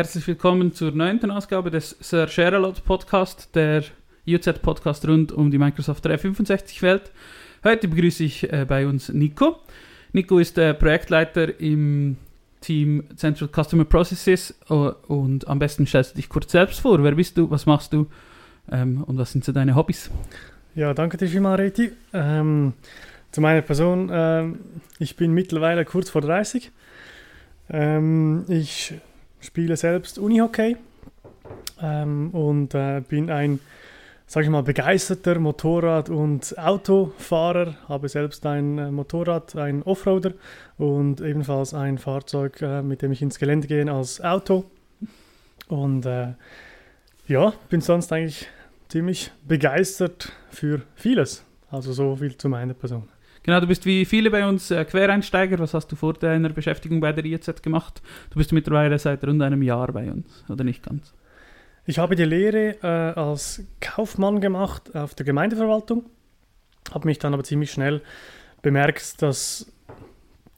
Herzlich willkommen zur neunten Ausgabe des Sir Sheralot Podcast, der UZ-Podcast rund um die Microsoft 365-Welt. Heute begrüße ich äh, bei uns Nico. Nico ist der Projektleiter im Team Central Customer Processes uh, und am besten stellst du dich kurz selbst vor. Wer bist du, was machst du ähm, und was sind so deine Hobbys? Ja, danke dir vielmals, Reti. Ähm, zu meiner Person, ähm, ich bin mittlerweile kurz vor 30. Ähm, ich spiele selbst Unihockey ähm, und äh, bin ein, sage ich mal, begeisterter Motorrad- und Autofahrer. Habe selbst ein äh, Motorrad, ein Offroader und ebenfalls ein Fahrzeug, äh, mit dem ich ins Gelände gehe als Auto. Und äh, ja, bin sonst eigentlich ziemlich begeistert für vieles. Also so viel zu meiner Person. Genau, du bist wie viele bei uns äh, Quereinsteiger. Was hast du vor deiner Beschäftigung bei der IZ gemacht? Du bist mittlerweile seit rund einem Jahr bei uns, oder nicht ganz? Ich habe die Lehre äh, als Kaufmann gemacht auf der Gemeindeverwaltung, habe mich dann aber ziemlich schnell bemerkt, dass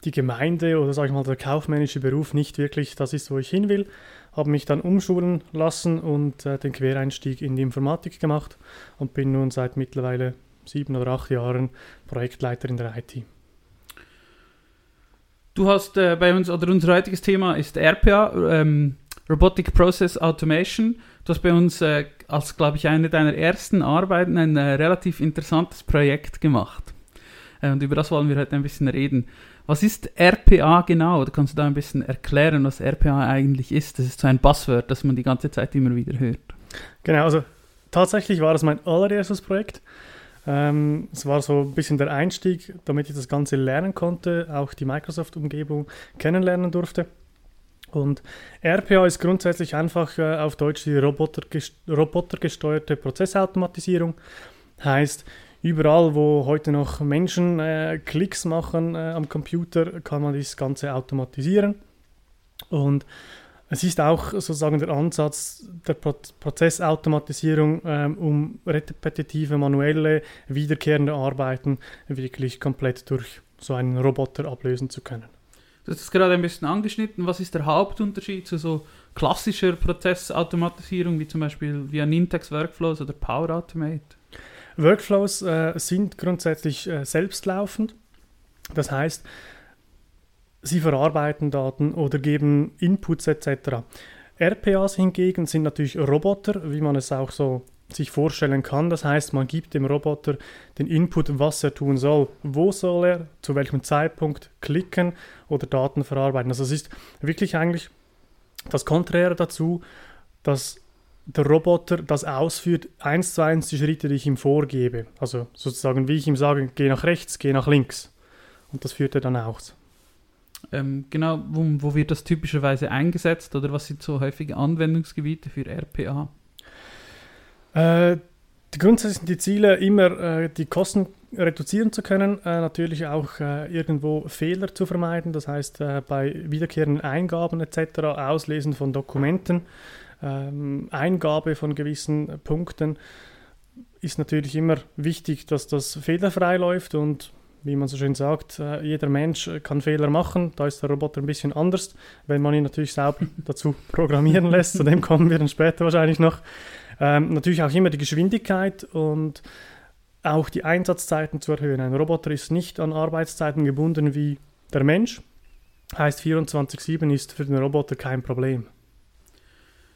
die Gemeinde oder sage ich mal der kaufmännische Beruf nicht wirklich das ist, wo ich hin will. Habe mich dann umschulen lassen und äh, den Quereinstieg in die Informatik gemacht und bin nun seit mittlerweile sieben oder acht Jahren Projektleiter in der IT. Du hast äh, bei uns, oder unser heutiges Thema ist RPA, ähm, Robotic Process Automation. Du hast bei uns äh, als, glaube ich, eine deiner ersten Arbeiten ein äh, relativ interessantes Projekt gemacht. Äh, und über das wollen wir heute ein bisschen reden. Was ist RPA genau? Oder kannst du da ein bisschen erklären, was RPA eigentlich ist? Das ist so ein Buzzword, das man die ganze Zeit immer wieder hört. Genau, also tatsächlich war das mein allererstes Projekt. Ähm, es war so ein bisschen der Einstieg, damit ich das Ganze lernen konnte, auch die Microsoft-Umgebung kennenlernen durfte. Und RPA ist grundsätzlich einfach äh, auf Deutsch die robotergest robotergesteuerte Prozessautomatisierung. Heißt, überall, wo heute noch Menschen äh, Klicks machen äh, am Computer, kann man das Ganze automatisieren. Und es ist auch sozusagen der Ansatz der Pro Prozessautomatisierung, ähm, um repetitive, manuelle, wiederkehrende Arbeiten wirklich komplett durch so einen Roboter ablösen zu können. Du hast es gerade ein bisschen angeschnitten. Was ist der Hauptunterschied zu so klassischer Prozessautomatisierung, wie zum Beispiel via Nintex Workflows oder Power Automate? Workflows äh, sind grundsätzlich äh, selbstlaufend. Das heißt, sie verarbeiten Daten oder geben Inputs etc. RPAs hingegen sind natürlich Roboter, wie man es auch so sich vorstellen kann. Das heißt, man gibt dem Roboter den Input, was er tun soll. Wo soll er, zu welchem Zeitpunkt klicken oder Daten verarbeiten. Also es ist wirklich eigentlich das Konträre dazu, dass der Roboter das ausführt, eins zu eins die Schritte, die ich ihm vorgebe. Also sozusagen, wie ich ihm sage, geh nach rechts, geh nach links. Und das führt er dann aus. Ähm, genau, wo, wo wird das typischerweise eingesetzt oder was sind so häufige Anwendungsgebiete für RPA? Äh, die grundsätzlich sind die Ziele immer, äh, die Kosten reduzieren zu können, äh, natürlich auch äh, irgendwo Fehler zu vermeiden, das heißt äh, bei wiederkehrenden Eingaben etc., Auslesen von Dokumenten, ähm, Eingabe von gewissen Punkten ist natürlich immer wichtig, dass das fehlerfrei läuft und wie man so schön sagt, äh, jeder Mensch kann Fehler machen. Da ist der Roboter ein bisschen anders, wenn man ihn natürlich sauber dazu programmieren lässt. Zu dem kommen wir dann später wahrscheinlich noch. Ähm, natürlich auch immer die Geschwindigkeit und auch die Einsatzzeiten zu erhöhen. Ein Roboter ist nicht an Arbeitszeiten gebunden wie der Mensch. Heißt 24/7 ist für den Roboter kein Problem.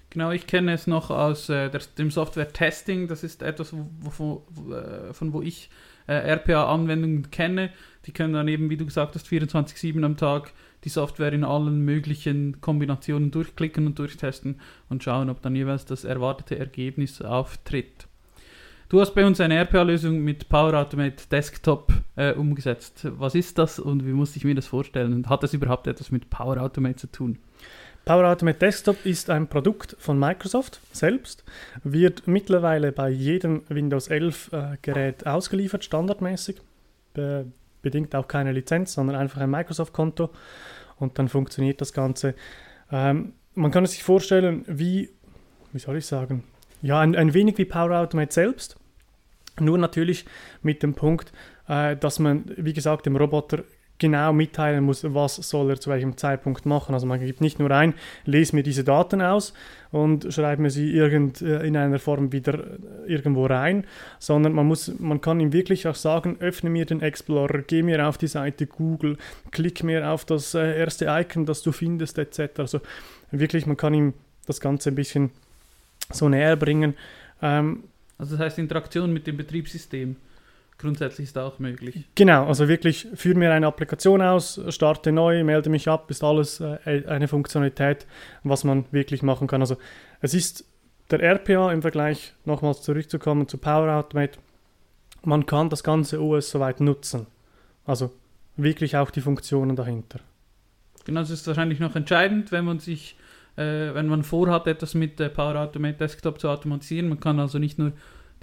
Genau, ich kenne es noch aus äh, der, dem Software-Testing. Das ist etwas, wo, wo, wo, äh, von wo ich äh, RPA-Anwendungen kenne. Die können dann eben, wie du gesagt hast, 24-7 am Tag die Software in allen möglichen Kombinationen durchklicken und durchtesten und schauen, ob dann jeweils das erwartete Ergebnis auftritt. Du hast bei uns eine RPA-Lösung mit Power Automate Desktop äh, umgesetzt. Was ist das und wie muss ich mir das vorstellen? Hat das überhaupt etwas mit Power Automate zu tun? Power Automate Desktop ist ein Produkt von Microsoft selbst, wird mittlerweile bei jedem Windows 11 äh, Gerät ausgeliefert, standardmäßig. Be bedingt auch keine Lizenz, sondern einfach ein Microsoft-Konto und dann funktioniert das Ganze. Ähm, man kann es sich vorstellen, wie, wie soll ich sagen, ja, ein, ein wenig wie Power Automate selbst, nur natürlich mit dem Punkt, äh, dass man, wie gesagt, dem Roboter genau mitteilen muss, was soll er zu welchem Zeitpunkt machen. Also man gibt nicht nur ein, lese mir diese Daten aus und schreibe mir sie irgend, äh, in einer Form wieder äh, irgendwo rein, sondern man, muss, man kann ihm wirklich auch sagen, öffne mir den Explorer, geh mir auf die Seite Google, klick mir auf das äh, erste Icon, das du findest, etc. Also wirklich, man kann ihm das Ganze ein bisschen so näher bringen. Ähm, also das heißt Interaktion mit dem Betriebssystem grundsätzlich ist auch möglich. Genau, also wirklich führe mir eine Applikation aus, starte neu, melde mich ab, ist alles äh, eine Funktionalität, was man wirklich machen kann. Also es ist der RPA im Vergleich, nochmals zurückzukommen zu Power Automate, man kann das ganze OS soweit nutzen. Also wirklich auch die Funktionen dahinter. Genau, das ist wahrscheinlich noch entscheidend, wenn man sich, äh, wenn man vorhat, etwas mit Power Automate Desktop zu automatisieren. Man kann also nicht nur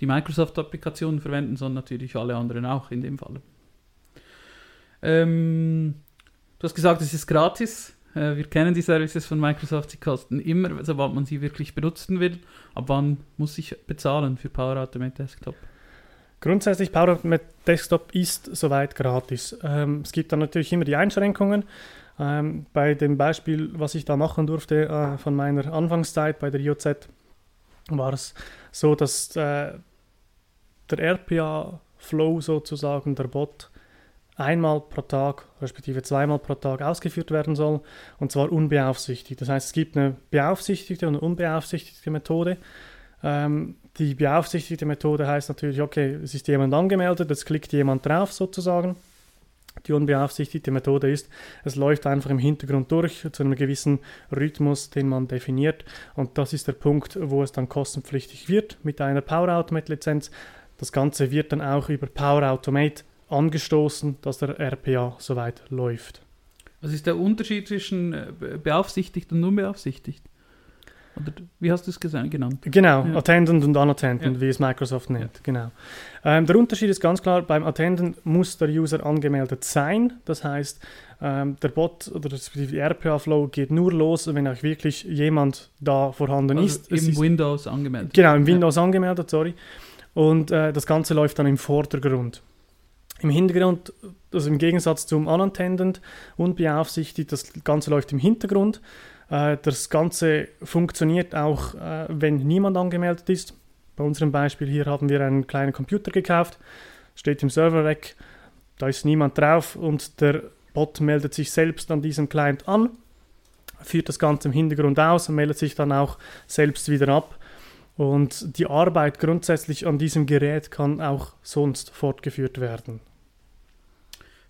die Microsoft-Applikationen verwenden, sondern natürlich alle anderen auch in dem Fall. Ähm, du hast gesagt, es ist gratis. Äh, wir kennen die Services von Microsoft, sie kosten immer, sobald man sie wirklich benutzen will. Ab wann muss ich bezahlen für Power Automate Desktop? Grundsätzlich Power Automate Desktop ist soweit gratis. Ähm, es gibt dann natürlich immer die Einschränkungen. Ähm, bei dem Beispiel, was ich da machen durfte äh, von meiner Anfangszeit bei der IOZ, war es so, dass äh, der RPA-Flow sozusagen, der Bot, einmal pro Tag, respektive zweimal pro Tag ausgeführt werden soll, und zwar unbeaufsichtigt. Das heißt, es gibt eine beaufsichtigte und eine unbeaufsichtigte Methode. Ähm, die beaufsichtigte Methode heißt natürlich, okay, es ist jemand angemeldet, jetzt klickt jemand drauf sozusagen die unbeaufsichtigte Methode ist, es läuft einfach im Hintergrund durch zu einem gewissen Rhythmus, den man definiert. Und das ist der Punkt, wo es dann kostenpflichtig wird mit einer Power Automate Lizenz. Das Ganze wird dann auch über Power Automate angestoßen, dass der RPA soweit läuft. Was ist der Unterschied zwischen äh, beaufsichtigt und unbeaufsichtigt? Oder wie hast du es genannt? Genau, ja. Attendant und Unattendant, ja. wie es Microsoft nennt. Ja. Genau. Ähm, der Unterschied ist ganz klar, beim Attendant muss der User angemeldet sein. Das heißt, ähm, der Bot oder das RPA-Flow geht nur los, wenn auch wirklich jemand da vorhanden also ist. Im ist, Windows angemeldet. Genau, im Windows angemeldet, sorry. Und äh, das Ganze läuft dann im Vordergrund. Im Hintergrund, also im Gegensatz zum Unattendant, unbeaufsichtigt, das Ganze läuft im Hintergrund. Äh, das Ganze funktioniert auch, äh, wenn niemand angemeldet ist. Bei unserem Beispiel hier haben wir einen kleinen Computer gekauft, steht im Server-Rack, da ist niemand drauf und der Bot meldet sich selbst an diesem Client an, führt das Ganze im Hintergrund aus und meldet sich dann auch selbst wieder ab. Und die Arbeit grundsätzlich an diesem Gerät kann auch sonst fortgeführt werden.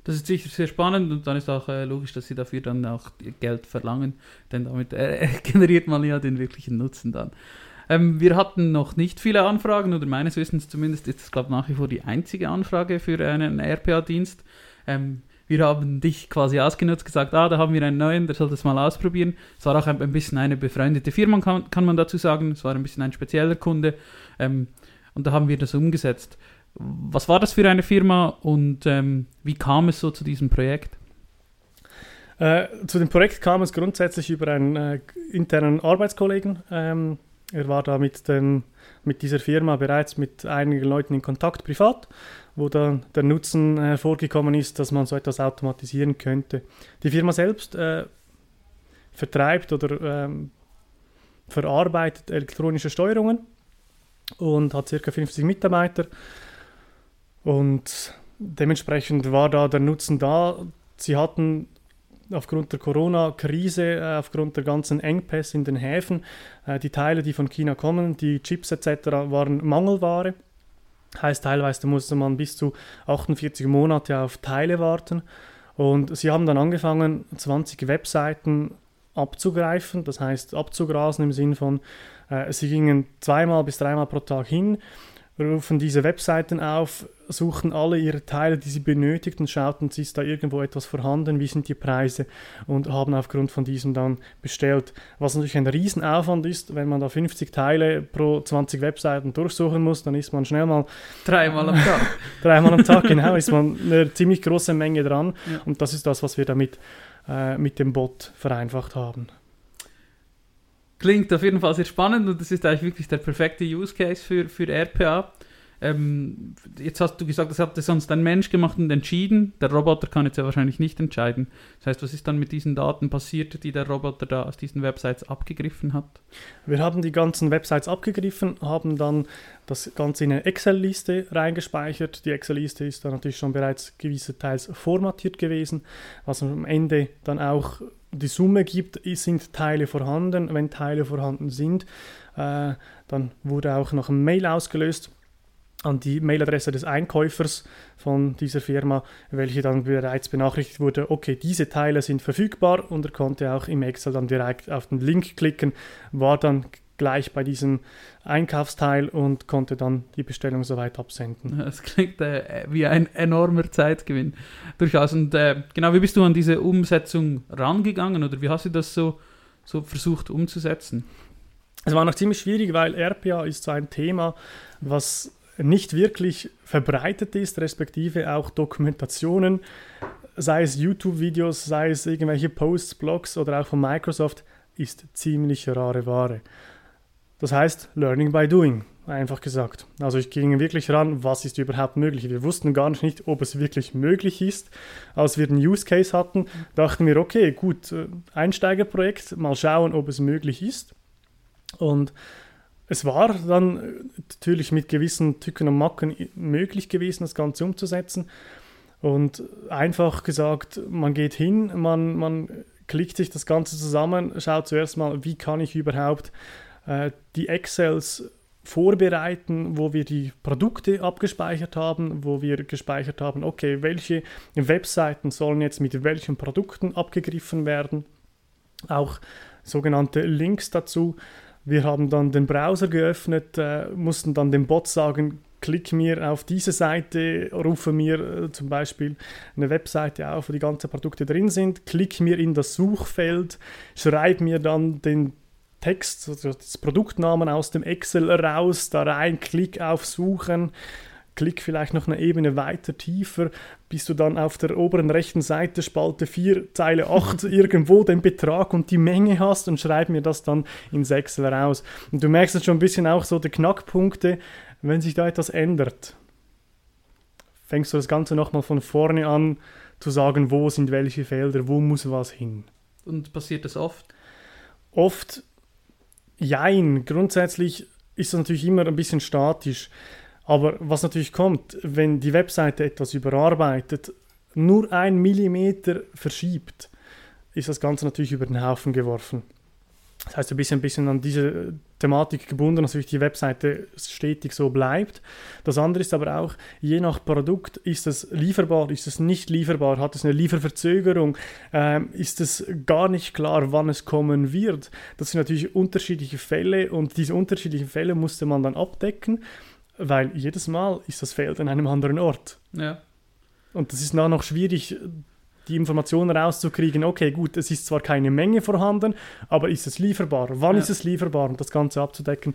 Das ist sicher sehr spannend und dann ist auch äh, logisch, dass sie dafür dann auch Geld verlangen, denn damit äh, generiert man ja den wirklichen Nutzen dann. Ähm, wir hatten noch nicht viele Anfragen, oder meines Wissens zumindest ist es, glaube ich, nach wie vor die einzige Anfrage für einen RPA-Dienst. Ähm, wir haben dich quasi ausgenutzt, gesagt, ah, da haben wir einen neuen, der soll das mal ausprobieren. Es war auch ein, ein bisschen eine befreundete Firma, kann, kann, man dazu sagen. Es war ein bisschen ein spezieller Kunde. Ähm, und da haben wir das umgesetzt. Was war das für eine Firma und ähm, wie kam es so zu diesem Projekt? Äh, zu dem Projekt kam es grundsätzlich über einen äh, internen Arbeitskollegen. Ähm, er war da mit, dem, mit dieser Firma bereits mit einigen Leuten in Kontakt privat, wo dann der Nutzen hervorgekommen äh, ist, dass man so etwas automatisieren könnte. Die Firma selbst äh, vertreibt oder ähm, verarbeitet elektronische Steuerungen und hat ca. 50 Mitarbeiter und dementsprechend war da der Nutzen da. Sie hatten aufgrund der Corona-Krise, äh, aufgrund der ganzen Engpässe in den Häfen, äh, die Teile, die von China kommen, die Chips etc., waren Mangelware. Heißt, teilweise musste man bis zu 48 Monate auf Teile warten. Und sie haben dann angefangen, 20 Webseiten abzugreifen, das heißt abzugrasen im Sinn von, äh, sie gingen zweimal bis dreimal pro Tag hin, rufen diese Webseiten auf, suchen alle ihre Teile, die sie benötigten, schauten, ist da irgendwo etwas vorhanden, wie sind die Preise und haben aufgrund von diesem dann bestellt. Was natürlich ein Riesenaufwand ist, wenn man da 50 Teile pro 20 Webseiten durchsuchen muss, dann ist man schnell mal dreimal am Tag. dreimal am Tag, genau, ist man eine ziemlich große Menge dran ja. und das ist das, was wir damit äh, mit dem Bot vereinfacht haben. Klingt auf jeden Fall sehr spannend und das ist eigentlich wirklich der perfekte Use Case für, für RPA. ähm, jetzt hast du gesagt, das hatte sonst ein Mensch gemacht und entschieden. Der Roboter kann jetzt ja wahrscheinlich nicht entscheiden. Das heißt, was ist dann mit diesen Daten passiert, die der Roboter da aus diesen Websites abgegriffen hat? Wir haben die ganzen Websites abgegriffen, haben dann das Ganze in eine Excel-Liste reingespeichert. Die Excel-Liste ist dann natürlich schon bereits gewisse Teils formatiert gewesen, was am Ende dann auch die Summe gibt, sind Teile vorhanden. Wenn Teile vorhanden sind, äh, dann wurde auch noch ein Mail ausgelöst an die Mailadresse des Einkäufers von dieser Firma, welche dann bereits benachrichtigt wurde, okay, diese Teile sind verfügbar und er konnte auch im Excel dann direkt auf den Link klicken, war dann gleich bei diesem Einkaufsteil und konnte dann die Bestellung soweit absenden. Das klingt äh, wie ein enormer Zeitgewinn. Durchaus. Und äh, genau, wie bist du an diese Umsetzung rangegangen oder wie hast du das so, so versucht umzusetzen? Es war noch ziemlich schwierig, weil RPA ist so ein Thema, was nicht wirklich verbreitet ist, respektive auch Dokumentationen, sei es YouTube-Videos, sei es irgendwelche Posts, Blogs oder auch von Microsoft, ist ziemlich rare Ware. Das heißt, Learning by Doing, einfach gesagt. Also ich ging wirklich ran, was ist überhaupt möglich. Wir wussten gar nicht, ob es wirklich möglich ist. Als wir den Use Case hatten, dachten wir, okay, gut, äh, Einsteigerprojekt, mal schauen, ob es möglich ist. Und es war dann äh, natürlich mit gewissen Tücken und Macken möglich gewesen, das Ganze umzusetzen. Und einfach gesagt, man geht hin, man, man klickt sich das Ganze zusammen, schaut zuerst mal, wie kann ich überhaupt äh, die Excels vorbereiten, wo wir die Produkte abgespeichert haben, wo wir gespeichert haben, okay, welche Webseiten sollen jetzt mit welchen Produkten abgegriffen werden. Auch sogenannte Links dazu. Wir haben dann den Browser geöffnet, äh, mussten dann dem Bot sagen, klick mir auf diese Seite, rufe mir äh, zum Beispiel eine Webseite auf, wo die ganzen Produkte drin sind, klick mir in das Suchfeld, schreib mir dann den Text, also das Produktnamen aus dem Excel raus, da rein, klick auf Suchen, klick vielleicht noch eine Ebene weiter tiefer, bis du dann auf der oberen rechten Seite Spalte 4, Zeile 8 irgendwo den Betrag und die Menge hast und schreib mir das dann ins Excel raus. Und du merkst jetzt schon ein bisschen auch so die Knackpunkte, wenn sich da etwas ändert. Fängst du das Ganze nochmal von vorne an zu sagen, wo sind welche Felder, wo muss was hin. Und passiert das oft? Oft, jein. Grundsätzlich ist das natürlich immer ein bisschen statisch. Aber was natürlich kommt, wenn die Webseite etwas überarbeitet, nur ein Millimeter verschiebt, ist das Ganze natürlich über den Haufen geworfen. Das heißt, ein bisschen, ein bisschen an diese Thematik gebunden, dass die Webseite stetig so bleibt. Das andere ist aber auch, je nach Produkt, ist es lieferbar, ist es nicht lieferbar, hat es eine Lieferverzögerung, ähm, ist es gar nicht klar, wann es kommen wird. Das sind natürlich unterschiedliche Fälle und diese unterschiedlichen Fälle musste man dann abdecken weil jedes Mal ist das Feld an einem anderen Ort. Ja. Und das ist dann noch schwierig, die Informationen rauszukriegen, okay, gut, es ist zwar keine Menge vorhanden, aber ist es lieferbar? Wann ja. ist es lieferbar? Und das Ganze abzudecken,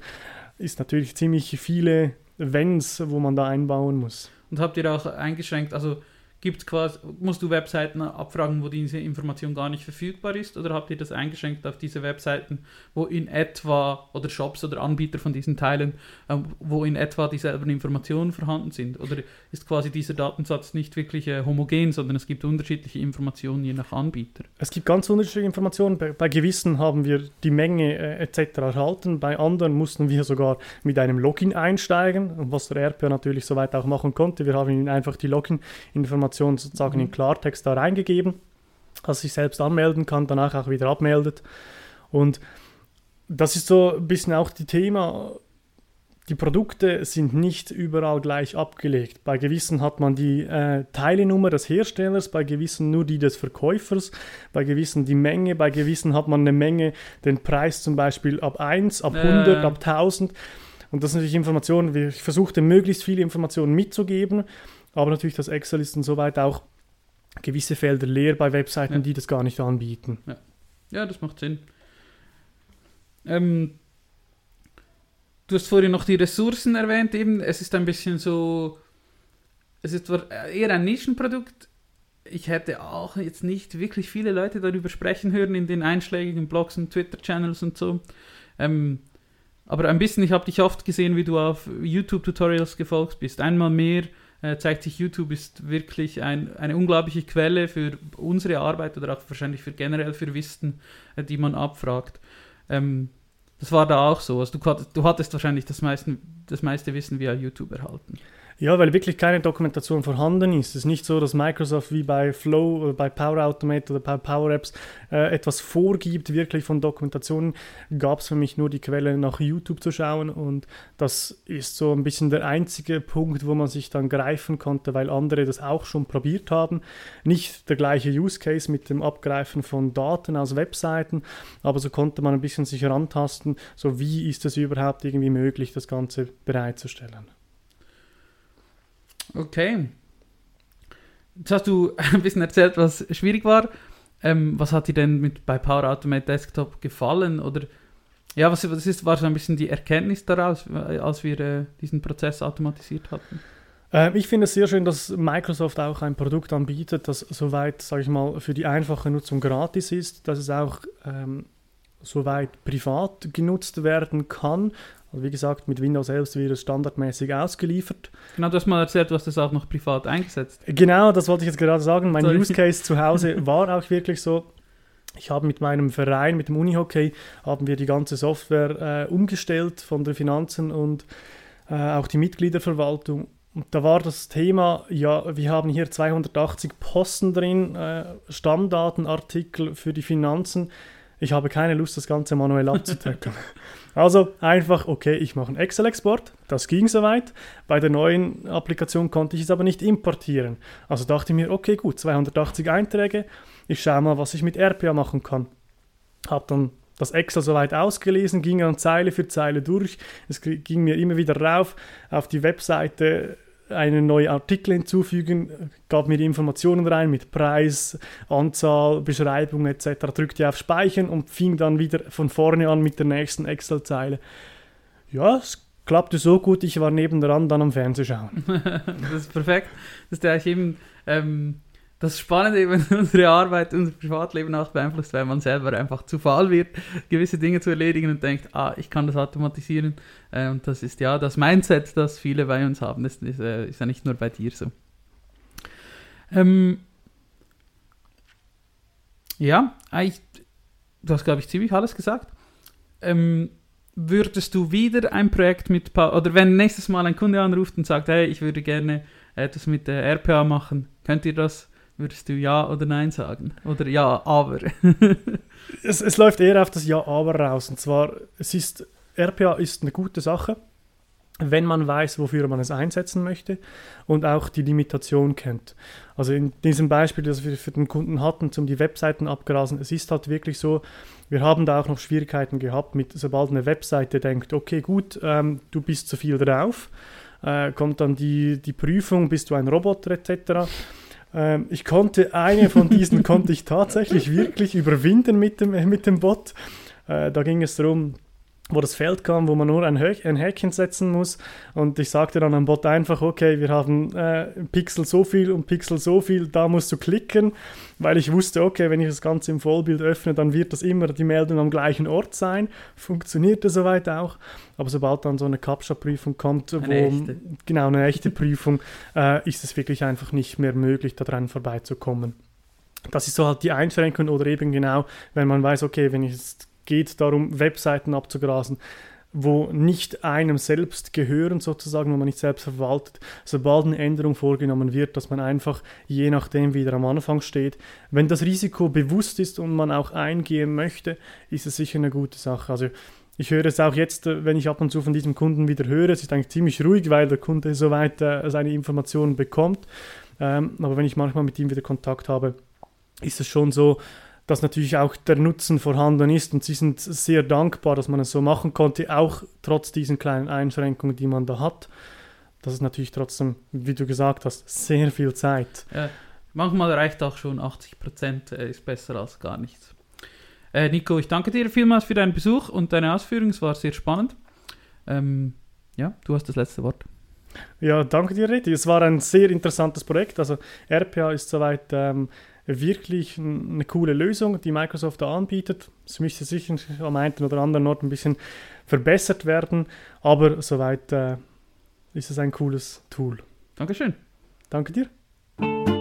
ist natürlich ziemlich viele Wenns, wo man da einbauen muss. Und habt ihr auch eingeschränkt, also Gibt's quasi, musst du Webseiten abfragen, wo diese Information gar nicht verfügbar ist? Oder habt ihr das eingeschränkt auf diese Webseiten, wo in etwa, oder Shops oder Anbieter von diesen Teilen, äh, wo in etwa dieselben Informationen vorhanden sind? Oder ist quasi dieser Datensatz nicht wirklich äh, homogen, sondern es gibt unterschiedliche Informationen je nach Anbieter? Es gibt ganz unterschiedliche Informationen. Bei, bei gewissen haben wir die Menge äh, etc. erhalten, bei anderen mussten wir sogar mit einem Login einsteigen, was der RPA natürlich soweit auch machen konnte. Wir haben ihnen einfach die Login-Informationen Information sozusagen mhm. in Klartext da reingegeben, dass sich selbst anmelden kann, danach auch wieder abmeldet. Und das ist so ein bisschen auch die Thema, die Produkte sind nicht überall gleich abgelegt. Bei gewissen hat man die äh, Teilenummer des Herstellers, bei gewissen nur die des Verkäufers, bei gewissen die Menge, bei gewissen hat man eine Menge, den Preis zum Beispiel ab 1, ab 100, äh. ab 1000. Und das sind natürlich Informationen, ich versuchte möglichst viele Informationen mitzugeben, aber natürlich, das Excel ist insoweit auch gewisse Felder leer bei Webseiten, ja. die das gar nicht anbieten. Ja, ja das macht Sinn. Ähm, du hast vorhin noch die Ressourcen erwähnt, eben. Es ist ein bisschen so. Es ist eher ein Nischenprodukt. Ich hätte auch jetzt nicht wirklich viele Leute darüber sprechen hören in den einschlägigen Blogs und Twitter-Channels und so. Ähm, aber ein bisschen, ich habe dich oft gesehen, wie du auf YouTube-Tutorials gefolgt bist. Einmal mehr äh, zeigt sich, YouTube ist wirklich ein, eine unglaubliche Quelle für unsere Arbeit oder auch wahrscheinlich für generell für Wissen, äh, die man abfragt. Ähm, das war da auch so. Also du, du hattest wahrscheinlich das, meisten, das meiste Wissen via YouTube erhalten. Ja, weil wirklich keine Dokumentation vorhanden ist. Es ist nicht so, dass Microsoft wie bei Flow oder bei Power Automate oder bei Power Apps äh, etwas vorgibt, wirklich von Dokumentationen. Gab es für mich nur die Quelle nach YouTube zu schauen und das ist so ein bisschen der einzige Punkt, wo man sich dann greifen konnte, weil andere das auch schon probiert haben. Nicht der gleiche Use Case mit dem Abgreifen von Daten aus Webseiten, aber so konnte man ein bisschen sich rantasten, so wie ist es überhaupt irgendwie möglich, das Ganze bereitzustellen. Okay. Jetzt hast du ein bisschen erzählt, was schwierig war. Ähm, was hat dir denn mit, bei Power Automate Desktop gefallen? Oder ja, was, was ist, war so ein bisschen die Erkenntnis daraus, als wir äh, diesen Prozess automatisiert hatten? Ähm, ich finde es sehr schön, dass Microsoft auch ein Produkt anbietet, das soweit, sage ich mal, für die einfache Nutzung gratis ist, dass es auch ähm, soweit privat genutzt werden kann. Also wie gesagt, mit Windows selbst wird es standardmäßig ausgeliefert. Genau, du hast mal erzählt, du hast das auch noch privat eingesetzt. Genau, das wollte ich jetzt gerade sagen. Mein Sorry. Use Case zu Hause war auch wirklich so. Ich habe mit meinem Verein, mit dem Unihockey, haben wir die ganze Software äh, umgestellt von den Finanzen und äh, auch die Mitgliederverwaltung. Und da war das Thema, ja, wir haben hier 280 Posten drin, äh, Stammdatenartikel für die Finanzen ich habe keine Lust, das Ganze manuell abzutackern. also einfach, okay, ich mache einen Excel-Export. Das ging soweit. Bei der neuen Applikation konnte ich es aber nicht importieren. Also dachte ich mir, okay, gut, 280 Einträge. Ich schaue mal, was ich mit RPA machen kann. Habe dann das Excel soweit ausgelesen, ging dann Zeile für Zeile durch. Es ging mir immer wieder rauf auf die Webseite einen neuen Artikel hinzufügen, gab mir die Informationen rein mit Preis, Anzahl, Beschreibung etc., drückte auf Speichern und fing dann wieder von vorne an mit der nächsten Excel-Zeile. Ja, es klappte so gut, ich war nebendran dann am Fernsehschauen. das ist perfekt. Das ist ja eben ähm, das Spannende, wenn unsere Arbeit, unser Privatleben auch beeinflusst, weil man selber einfach zu faul wird, gewisse Dinge zu erledigen und denkt, ah, ich kann das automatisieren. Äh, und das ist ja das Mindset, das viele bei uns haben. Das ist, äh, ist ja nicht nur bei dir so. Ähm, ja, ich, du hast, glaube ich, ziemlich alles gesagt. Ähm, würdest du wieder ein Projekt mit, pa oder wenn nächstes Mal ein Kunde anruft und sagt, hey, ich würde gerne etwas mit der RPA machen, könnt ihr das Würdest du Ja oder Nein sagen? Oder Ja, aber? es, es läuft eher auf das Ja, aber raus. Und zwar, es ist, RPA ist eine gute Sache, wenn man weiß, wofür man es einsetzen möchte und auch die Limitation kennt. Also in diesem Beispiel, das wir für den Kunden hatten, zum die Webseiten abgrasen, es ist halt wirklich so, wir haben da auch noch Schwierigkeiten gehabt mit, sobald eine Webseite denkt, okay, gut, ähm, du bist zu viel drauf, äh, kommt dann die, die Prüfung, bist du ein Roboter etc. Ähm, ich konnte eine von diesen konnte ich tatsächlich wirklich überwinden mit dem, mit dem Bot. Äh, da ging es darum, wo das Feld kam, wo man nur ein, Hö ein Häkchen setzen muss. Und ich sagte dann am Bot einfach, okay, wir haben äh, Pixel so viel und Pixel so viel, da musst du klicken, weil ich wusste, okay, wenn ich das Ganze im Vollbild öffne, dann wird das immer die Meldung am gleichen Ort sein. Funktionierte soweit auch. Aber sobald dann so eine CAPTCHA-Prüfung kommt, eine wo, echte. genau eine echte Prüfung, äh, ist es wirklich einfach nicht mehr möglich, daran vorbeizukommen. Das ist so halt die Einschränkung oder eben genau, wenn man weiß, okay, wenn ich jetzt geht darum, Webseiten abzugrasen, wo nicht einem selbst gehören, sozusagen, wo man nicht selbst verwaltet, sobald eine Änderung vorgenommen wird, dass man einfach je nachdem wieder am Anfang steht. Wenn das Risiko bewusst ist und man auch eingehen möchte, ist es sicher eine gute Sache. Also ich höre es auch jetzt, wenn ich ab und zu von diesem Kunden wieder höre, es ist eigentlich ziemlich ruhig, weil der Kunde soweit äh, seine Informationen bekommt. Ähm, aber wenn ich manchmal mit ihm wieder Kontakt habe, ist es schon so, dass natürlich auch der Nutzen vorhanden ist und sie sind sehr dankbar, dass man es so machen konnte, auch trotz diesen kleinen Einschränkungen, die man da hat. Das ist natürlich trotzdem, wie du gesagt hast, sehr viel Zeit. Ja, manchmal reicht auch schon 80 Prozent, äh, ist besser als gar nichts. Äh, Nico, ich danke dir vielmals für deinen Besuch und deine Ausführungen, es war sehr spannend. Ähm, ja, du hast das letzte Wort. Ja, danke dir, Redi. Es war ein sehr interessantes Projekt. Also RPA ist soweit ähm, wirklich eine coole Lösung, die Microsoft da anbietet. Es müsste sicher am einen oder anderen Ort ein bisschen verbessert werden, aber soweit äh, ist es ein cooles Tool. Dankeschön. Danke dir.